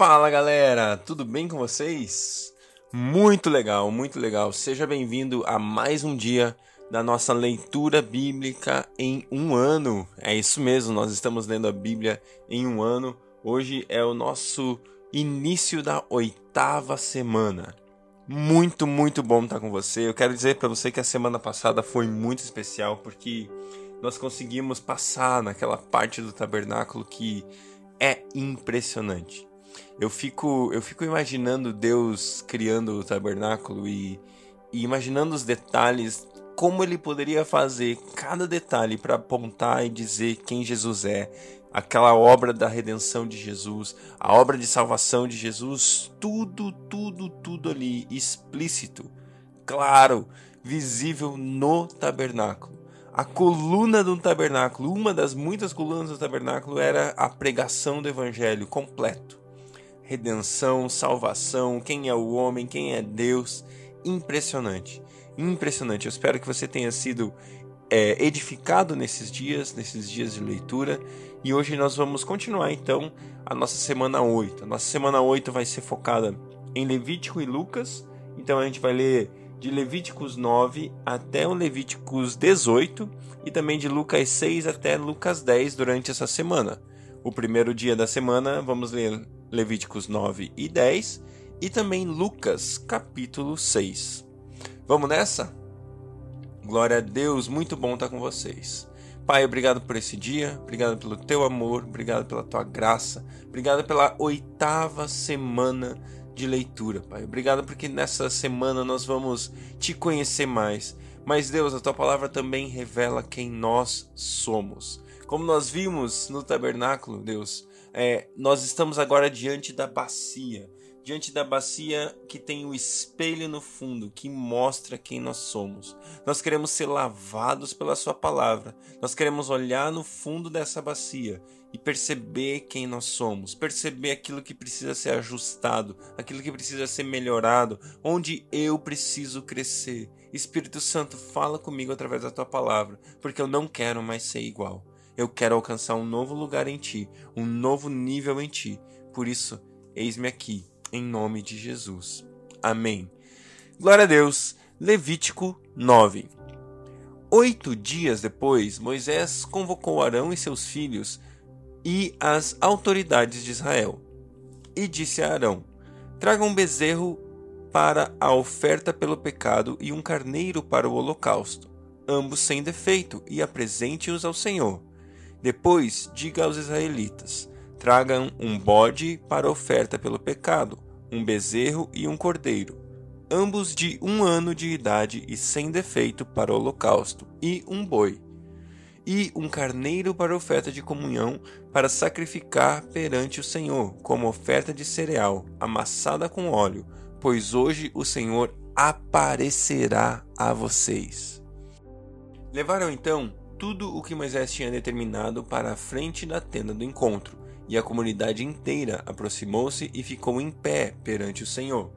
Fala galera, tudo bem com vocês? Muito legal, muito legal. Seja bem-vindo a mais um dia da nossa leitura bíblica em um ano. É isso mesmo, nós estamos lendo a Bíblia em um ano. Hoje é o nosso início da oitava semana. Muito, muito bom estar com você. Eu quero dizer para você que a semana passada foi muito especial porque nós conseguimos passar naquela parte do tabernáculo que é impressionante. Eu fico, eu fico imaginando Deus criando o tabernáculo e, e imaginando os detalhes, como ele poderia fazer cada detalhe para apontar e dizer quem Jesus é, aquela obra da redenção de Jesus, a obra de salvação de Jesus, tudo, tudo, tudo ali explícito, claro, visível no tabernáculo. A coluna do tabernáculo, uma das muitas colunas do tabernáculo, era a pregação do evangelho completo redenção, salvação, quem é o homem, quem é Deus. Impressionante, impressionante. Eu espero que você tenha sido é, edificado nesses dias, nesses dias de leitura. E hoje nós vamos continuar então a nossa semana 8. A nossa semana 8 vai ser focada em Levítico e Lucas. Então a gente vai ler de Levíticos 9 até o Levíticos 18 e também de Lucas 6 até Lucas 10 durante essa semana. O primeiro dia da semana vamos ler Levíticos 9 e 10 e também Lucas capítulo 6. Vamos nessa? Glória a Deus, muito bom estar com vocês. Pai, obrigado por esse dia, obrigado pelo teu amor, obrigado pela tua graça, obrigado pela oitava semana de leitura, Pai. Obrigado porque nessa semana nós vamos te conhecer mais. Mas Deus, a tua palavra também revela quem nós somos. Como nós vimos no tabernáculo, Deus, é, nós estamos agora diante da bacia, diante da bacia que tem o espelho no fundo que mostra quem nós somos. Nós queremos ser lavados pela Sua palavra, nós queremos olhar no fundo dessa bacia e perceber quem nós somos, perceber aquilo que precisa ser ajustado, aquilo que precisa ser melhorado, onde eu preciso crescer. Espírito Santo, fala comigo através da tua palavra, porque eu não quero mais ser igual. Eu quero alcançar um novo lugar em ti, um novo nível em ti. Por isso, eis-me aqui, em nome de Jesus. Amém. Glória a Deus. Levítico 9. Oito dias depois, Moisés convocou Arão e seus filhos e as autoridades de Israel. E disse a Arão: Traga um bezerro para a oferta pelo pecado e um carneiro para o holocausto, ambos sem defeito, e apresente-os ao Senhor. Depois, diga aos israelitas: tragam um bode para oferta pelo pecado, um bezerro e um cordeiro, ambos de um ano de idade e sem defeito para o holocausto, e um boi, e um carneiro para oferta de comunhão, para sacrificar perante o Senhor, como oferta de cereal, amassada com óleo, pois hoje o Senhor aparecerá a vocês. Levaram então tudo o que Moisés tinha determinado para a frente da tenda do encontro, e a comunidade inteira aproximou-se e ficou em pé perante o Senhor.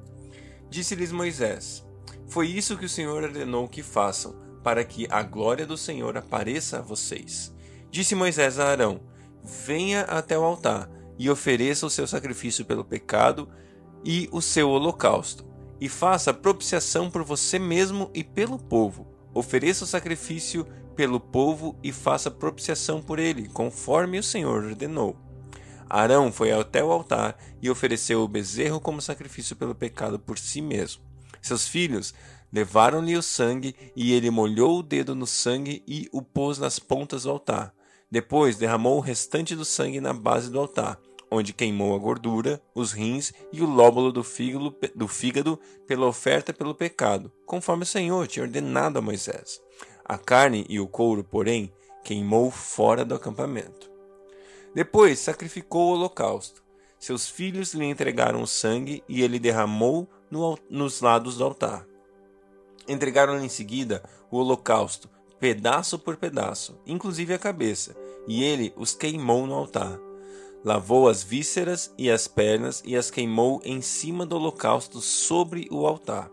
Disse-lhes Moisés: Foi isso que o Senhor ordenou que façam, para que a glória do Senhor apareça a vocês. Disse Moisés a Arão: Venha até o altar e ofereça o seu sacrifício pelo pecado e o seu holocausto, e faça propiciação por você mesmo e pelo povo. Ofereça o sacrifício pelo povo e faça propiciação por ele, conforme o Senhor ordenou. Arão foi até o altar e ofereceu o bezerro como sacrifício pelo pecado por si mesmo. Seus filhos levaram-lhe o sangue e ele molhou o dedo no sangue e o pôs nas pontas do altar. Depois derramou o restante do sangue na base do altar, onde queimou a gordura, os rins e o lóbulo do fígado, do fígado pela oferta pelo pecado, conforme o Senhor tinha ordenado a Moisés. A carne e o couro, porém, queimou fora do acampamento. Depois sacrificou o holocausto. Seus filhos lhe entregaram o sangue e ele derramou no, nos lados do altar. Entregaram-lhe em seguida o holocausto, pedaço por pedaço, inclusive a cabeça, e ele os queimou no altar. Lavou as vísceras e as pernas e as queimou em cima do holocausto sobre o altar.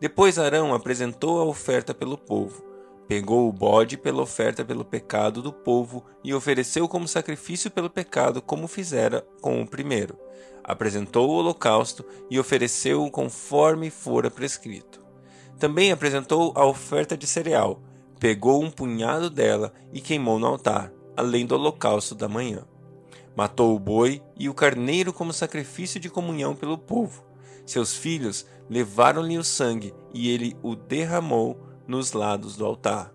Depois Arão apresentou a oferta pelo povo Pegou o bode pela oferta pelo pecado do povo e ofereceu como sacrifício pelo pecado, como fizera com o primeiro. Apresentou o holocausto e ofereceu-o conforme fora prescrito. Também apresentou a oferta de cereal, pegou um punhado dela e queimou no altar, além do holocausto da manhã. Matou o boi e o carneiro como sacrifício de comunhão pelo povo. Seus filhos levaram-lhe o sangue e ele o derramou nos lados do altar.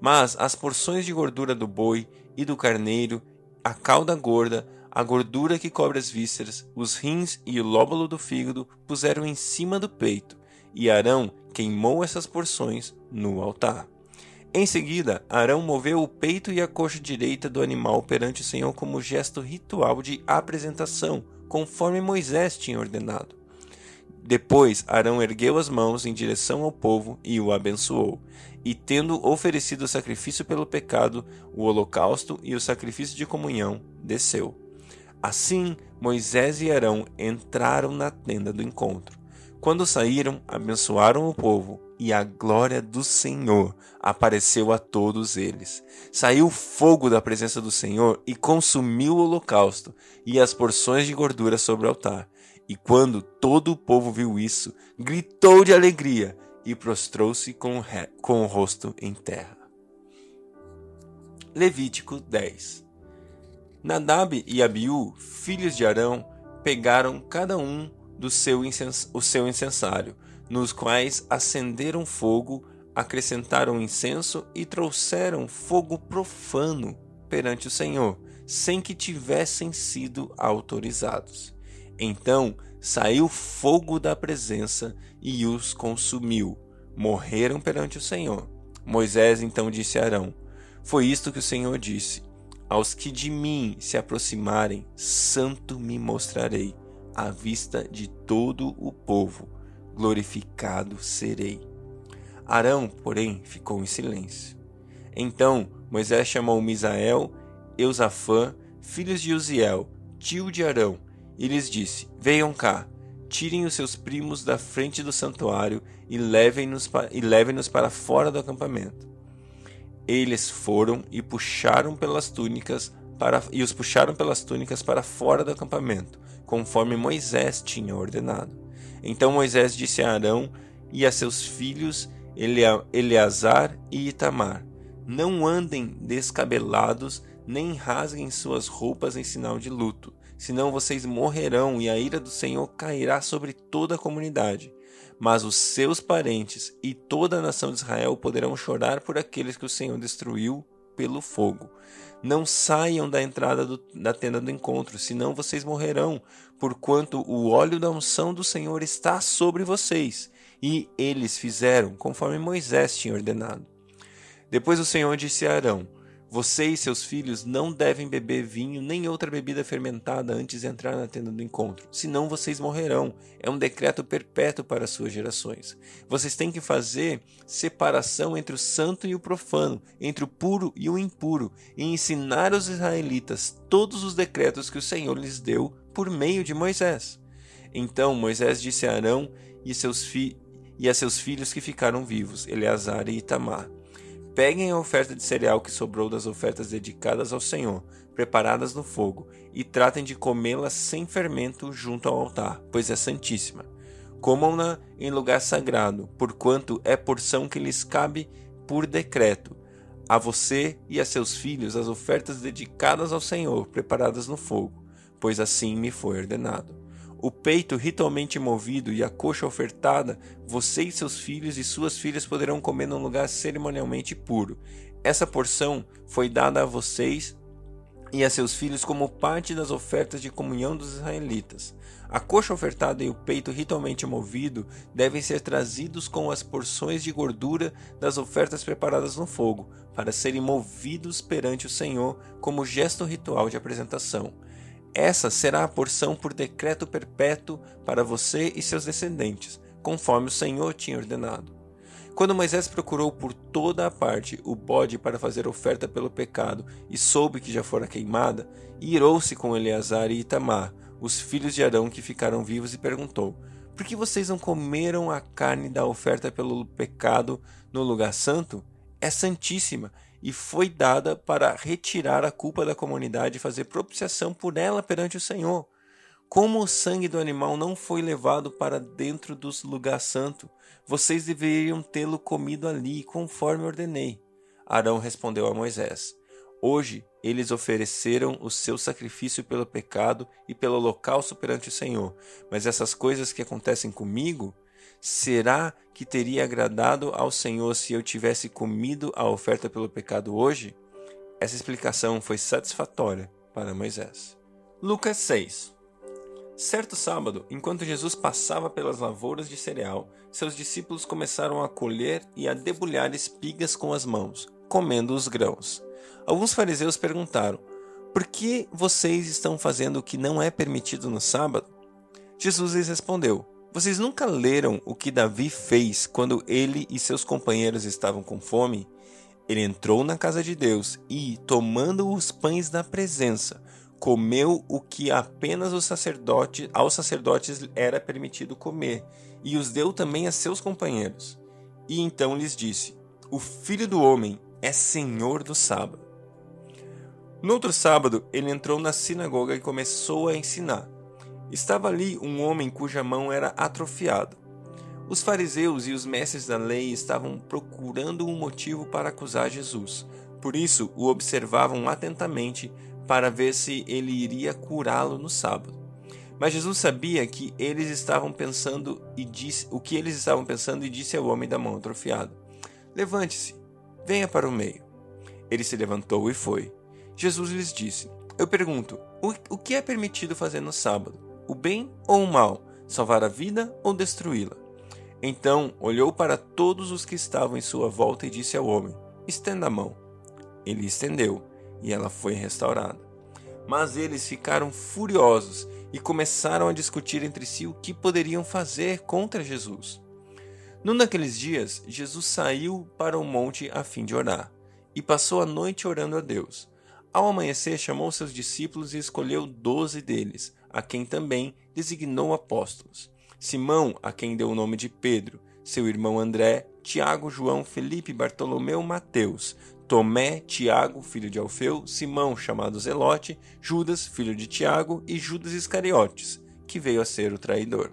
Mas as porções de gordura do boi e do carneiro, a cauda gorda, a gordura que cobre as vísceras, os rins e o lóbulo do fígado puseram em cima do peito, e Arão queimou essas porções no altar. Em seguida, Arão moveu o peito e a coxa direita do animal perante o Senhor como gesto ritual de apresentação, conforme Moisés tinha ordenado. Depois Arão ergueu as mãos em direção ao povo e o abençoou. E tendo oferecido o sacrifício pelo pecado, o holocausto e o sacrifício de comunhão, desceu. Assim Moisés e Arão entraram na tenda do encontro. Quando saíram, abençoaram o povo, e a glória do Senhor apareceu a todos eles. Saiu fogo da presença do Senhor e consumiu o holocausto e as porções de gordura sobre o altar e quando todo o povo viu isso, gritou de alegria e prostrou-se com, com o rosto em terra. Levítico 10 Nadab e Abiú, filhos de Arão, pegaram cada um do seu o seu incensário, nos quais acenderam fogo, acrescentaram incenso e trouxeram fogo profano perante o Senhor, sem que tivessem sido autorizados. Então saiu fogo da presença e os consumiu. Morreram perante o Senhor. Moisés então disse a Arão: Foi isto que o Senhor disse: Aos que de mim se aproximarem, santo me mostrarei, à vista de todo o povo, glorificado serei. Arão, porém, ficou em silêncio. Então Moisés chamou Misael, Eusafã, filhos de Uziel, tio de Arão, e lhes disse: Venham cá, tirem os seus primos da frente do santuário e levem-nos levem para fora do acampamento. Eles foram e puxaram pelas túnicas para, e os puxaram pelas túnicas para fora do acampamento, conforme Moisés tinha ordenado. Então Moisés disse a Arão e a seus filhos Eleazar e Itamar: Não andem descabelados, nem rasguem suas roupas em sinal de luto senão vocês morrerão e a ira do Senhor cairá sobre toda a comunidade. Mas os seus parentes e toda a nação de Israel poderão chorar por aqueles que o Senhor destruiu pelo fogo. Não saiam da entrada do, da tenda do encontro, senão vocês morrerão, porquanto o óleo da unção do Senhor está sobre vocês. E eles fizeram conforme Moisés tinha ordenado. Depois o Senhor disse a Arão: você e seus filhos não devem beber vinho nem outra bebida fermentada antes de entrar na tenda do encontro, senão vocês morrerão. É um decreto perpétuo para as suas gerações. Vocês têm que fazer separação entre o santo e o profano, entre o puro e o impuro, e ensinar aos israelitas todos os decretos que o Senhor lhes deu por meio de Moisés. Então Moisés disse a Arão e, seus fi e a seus filhos que ficaram vivos, Eleazar e Itamar Peguem a oferta de cereal que sobrou das ofertas dedicadas ao Senhor, preparadas no fogo, e tratem de comê-la sem fermento junto ao altar, pois é santíssima. Comam-na em lugar sagrado, porquanto é porção que lhes cabe por decreto. A você e a seus filhos as ofertas dedicadas ao Senhor, preparadas no fogo, pois assim me foi ordenado o peito ritualmente movido e a coxa ofertada, você e seus filhos e suas filhas poderão comer num lugar cerimonialmente puro. Essa porção foi dada a vocês e a seus filhos como parte das ofertas de comunhão dos israelitas. A coxa ofertada e o peito ritualmente movido devem ser trazidos com as porções de gordura das ofertas preparadas no fogo, para serem movidos perante o Senhor como gesto ritual de apresentação. Essa será a porção por decreto perpétuo para você e seus descendentes, conforme o Senhor tinha ordenado. Quando Moisés procurou por toda a parte o bode para fazer oferta pelo pecado e soube que já fora queimada, irou-se com Eleazar e Itamar, os filhos de Arão que ficaram vivos, e perguntou: Por que vocês não comeram a carne da oferta pelo pecado no lugar santo? é santíssima e foi dada para retirar a culpa da comunidade e fazer propiciação por ela perante o Senhor. Como o sangue do animal não foi levado para dentro do lugar santo, vocês deveriam tê-lo comido ali, conforme ordenei. Arão respondeu a Moisés: Hoje eles ofereceram o seu sacrifício pelo pecado e pelo holocausto perante o Senhor. Mas essas coisas que acontecem comigo, será que teria agradado ao Senhor se eu tivesse comido a oferta pelo pecado hoje? Essa explicação foi satisfatória para Moisés. Lucas 6 Certo sábado, enquanto Jesus passava pelas lavouras de cereal, seus discípulos começaram a colher e a debulhar espigas com as mãos, comendo os grãos. Alguns fariseus perguntaram: Por que vocês estão fazendo o que não é permitido no sábado? Jesus lhes respondeu: Vocês nunca leram o que Davi fez quando ele e seus companheiros estavam com fome? Ele entrou na casa de Deus e, tomando os pães da presença, comeu o que apenas os sacerdote, aos sacerdotes era permitido comer, e os deu também a seus companheiros. E então lhes disse: O filho do homem é senhor do sábado. No outro sábado, ele entrou na sinagoga e começou a ensinar. Estava ali um homem cuja mão era atrofiada. Os fariseus e os mestres da lei estavam procurando um motivo para acusar Jesus. Por isso, o observavam atentamente para ver se ele iria curá-lo no sábado. Mas Jesus sabia que eles estavam pensando e disse o que eles estavam pensando e disse ao homem da mão atrofiada: Levante-se, venha para o meio. Ele se levantou e foi. Jesus lhes disse: Eu pergunto, o, o que é permitido fazer no sábado? O bem ou o mal? Salvar a vida ou destruí-la? Então olhou para todos os que estavam em sua volta e disse ao homem: Estenda a mão. Ele estendeu e ela foi restaurada. Mas eles ficaram furiosos e começaram a discutir entre si o que poderiam fazer contra Jesus. Num daqueles dias, Jesus saiu para o monte a fim de orar e passou a noite orando a Deus. Ao amanhecer, chamou seus discípulos e escolheu doze deles, a quem também designou apóstolos. Simão, a quem deu o nome de Pedro, seu irmão André, Tiago, João, Felipe, Bartolomeu, Mateus, Tomé, Tiago, filho de Alfeu, Simão, chamado Zelote, Judas, filho de Tiago, e Judas Iscariotes, que veio a ser o traidor.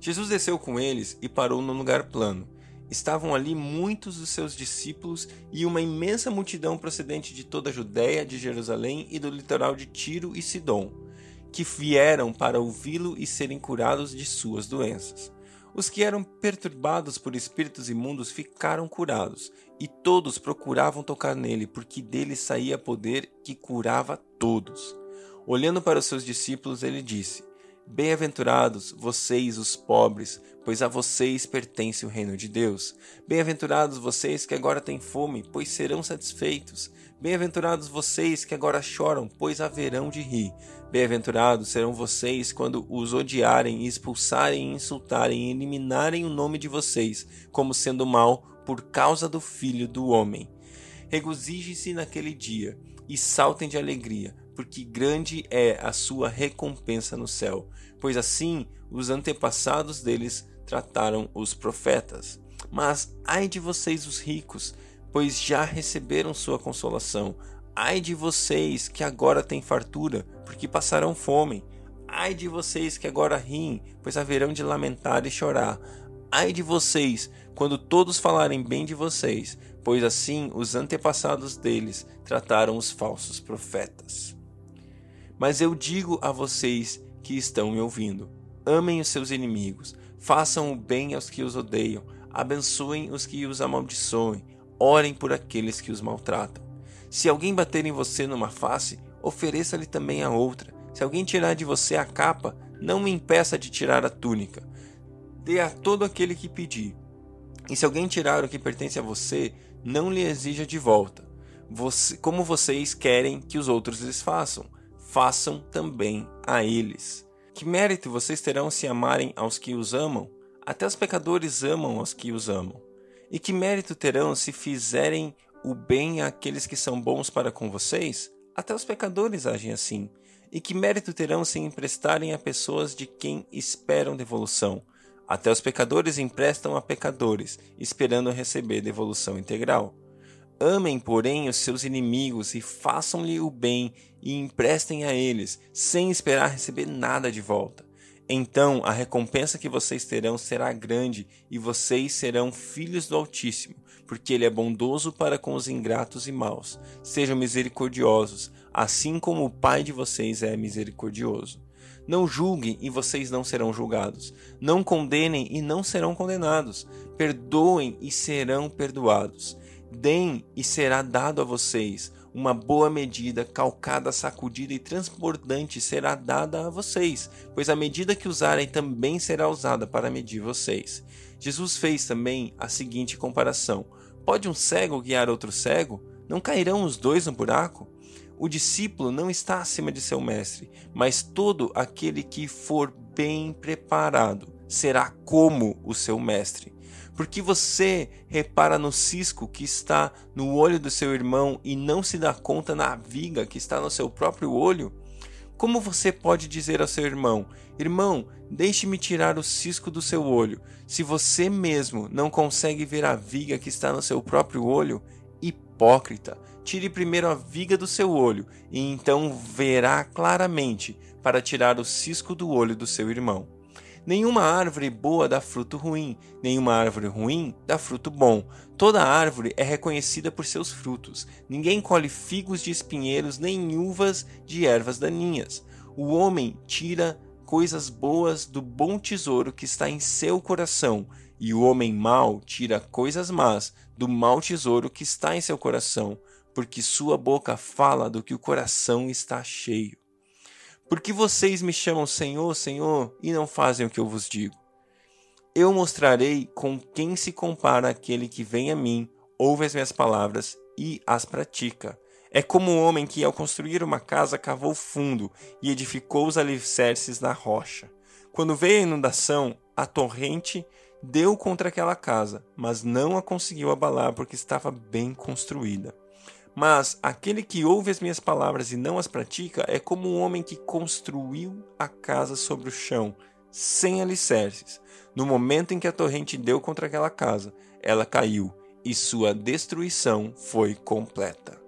Jesus desceu com eles e parou num lugar plano. Estavam ali muitos dos seus discípulos e uma imensa multidão procedente de toda a Judéia, de Jerusalém e do litoral de Tiro e Sidom, que vieram para ouvi-lo e serem curados de suas doenças. Os que eram perturbados por espíritos imundos ficaram curados, e todos procuravam tocar nele, porque dele saía poder que curava todos. Olhando para os seus discípulos, ele disse: Bem-aventurados vocês, os pobres, pois a vocês pertence o reino de Deus. Bem-aventurados vocês que agora têm fome, pois serão satisfeitos. Bem-aventurados vocês que agora choram, pois haverão de rir. Bem-aventurados serão vocês quando os odiarem, expulsarem, insultarem e eliminarem o nome de vocês, como sendo mal, por causa do Filho do Homem. Regozije-se naquele dia e saltem de alegria, porque grande é a sua recompensa no céu, pois assim os antepassados deles trataram os profetas. Mas ai de vocês, os ricos, pois já receberam sua consolação. Ai de vocês que agora têm fartura, porque passarão fome. Ai de vocês que agora riem, pois haverão de lamentar e chorar. Ai de vocês quando todos falarem bem de vocês, pois assim os antepassados deles trataram os falsos profetas. Mas eu digo a vocês que estão me ouvindo: amem os seus inimigos, façam o bem aos que os odeiam, abençoem os que os amaldiçoem, orem por aqueles que os maltratam. Se alguém bater em você numa face, ofereça-lhe também a outra. Se alguém tirar de você a capa, não me impeça de tirar a túnica. Dê a todo aquele que pedir. E se alguém tirar o que pertence a você, não lhe exija de volta. Você, como vocês querem que os outros lhes façam façam também a eles. Que mérito vocês terão se amarem aos que os amam? Até os pecadores amam aos que os amam. E que mérito terão se fizerem o bem àqueles que são bons para com vocês? Até os pecadores agem assim. E que mérito terão se emprestarem a pessoas de quem esperam devolução? Até os pecadores emprestam a pecadores, esperando receber devolução integral. Amem, porém, os seus inimigos e façam-lhe o bem e emprestem a eles, sem esperar receber nada de volta. Então a recompensa que vocês terão será grande e vocês serão filhos do Altíssimo, porque Ele é bondoso para com os ingratos e maus. Sejam misericordiosos, assim como o Pai de vocês é misericordioso. Não julguem e vocês não serão julgados. Não condenem e não serão condenados. Perdoem e serão perdoados. Deem e será dado a vocês. Uma boa medida, calcada, sacudida e transbordante será dada a vocês, pois a medida que usarem também será usada para medir vocês. Jesus fez também a seguinte comparação: Pode um cego guiar outro cego? Não cairão os dois no buraco? O discípulo não está acima de seu mestre, mas todo aquele que for bem preparado será como o seu mestre. Porque você repara no cisco que está no olho do seu irmão e não se dá conta na viga que está no seu próprio olho? Como você pode dizer ao seu irmão: Irmão, deixe-me tirar o cisco do seu olho, se você mesmo não consegue ver a viga que está no seu próprio olho? Hipócrita! Tire primeiro a viga do seu olho, e então verá claramente para tirar o cisco do olho do seu irmão. Nenhuma árvore boa dá fruto ruim, nenhuma árvore ruim dá fruto bom. Toda árvore é reconhecida por seus frutos. Ninguém colhe figos de espinheiros nem uvas de ervas daninhas. O homem tira coisas boas do bom tesouro que está em seu coração, e o homem mau tira coisas más do mau tesouro que está em seu coração, porque sua boca fala do que o coração está cheio. Porque vocês me chamam Senhor, Senhor, e não fazem o que eu vos digo? Eu mostrarei com quem se compara aquele que vem a mim, ouve as minhas palavras e as pratica. É como um homem que, ao construir uma casa, cavou fundo e edificou os alicerces na rocha. Quando veio a inundação, a torrente deu contra aquela casa, mas não a conseguiu abalar porque estava bem construída. Mas aquele que ouve as minhas palavras e não as pratica é como um homem que construiu a casa sobre o chão, sem alicerces. No momento em que a torrente deu contra aquela casa, ela caiu e sua destruição foi completa.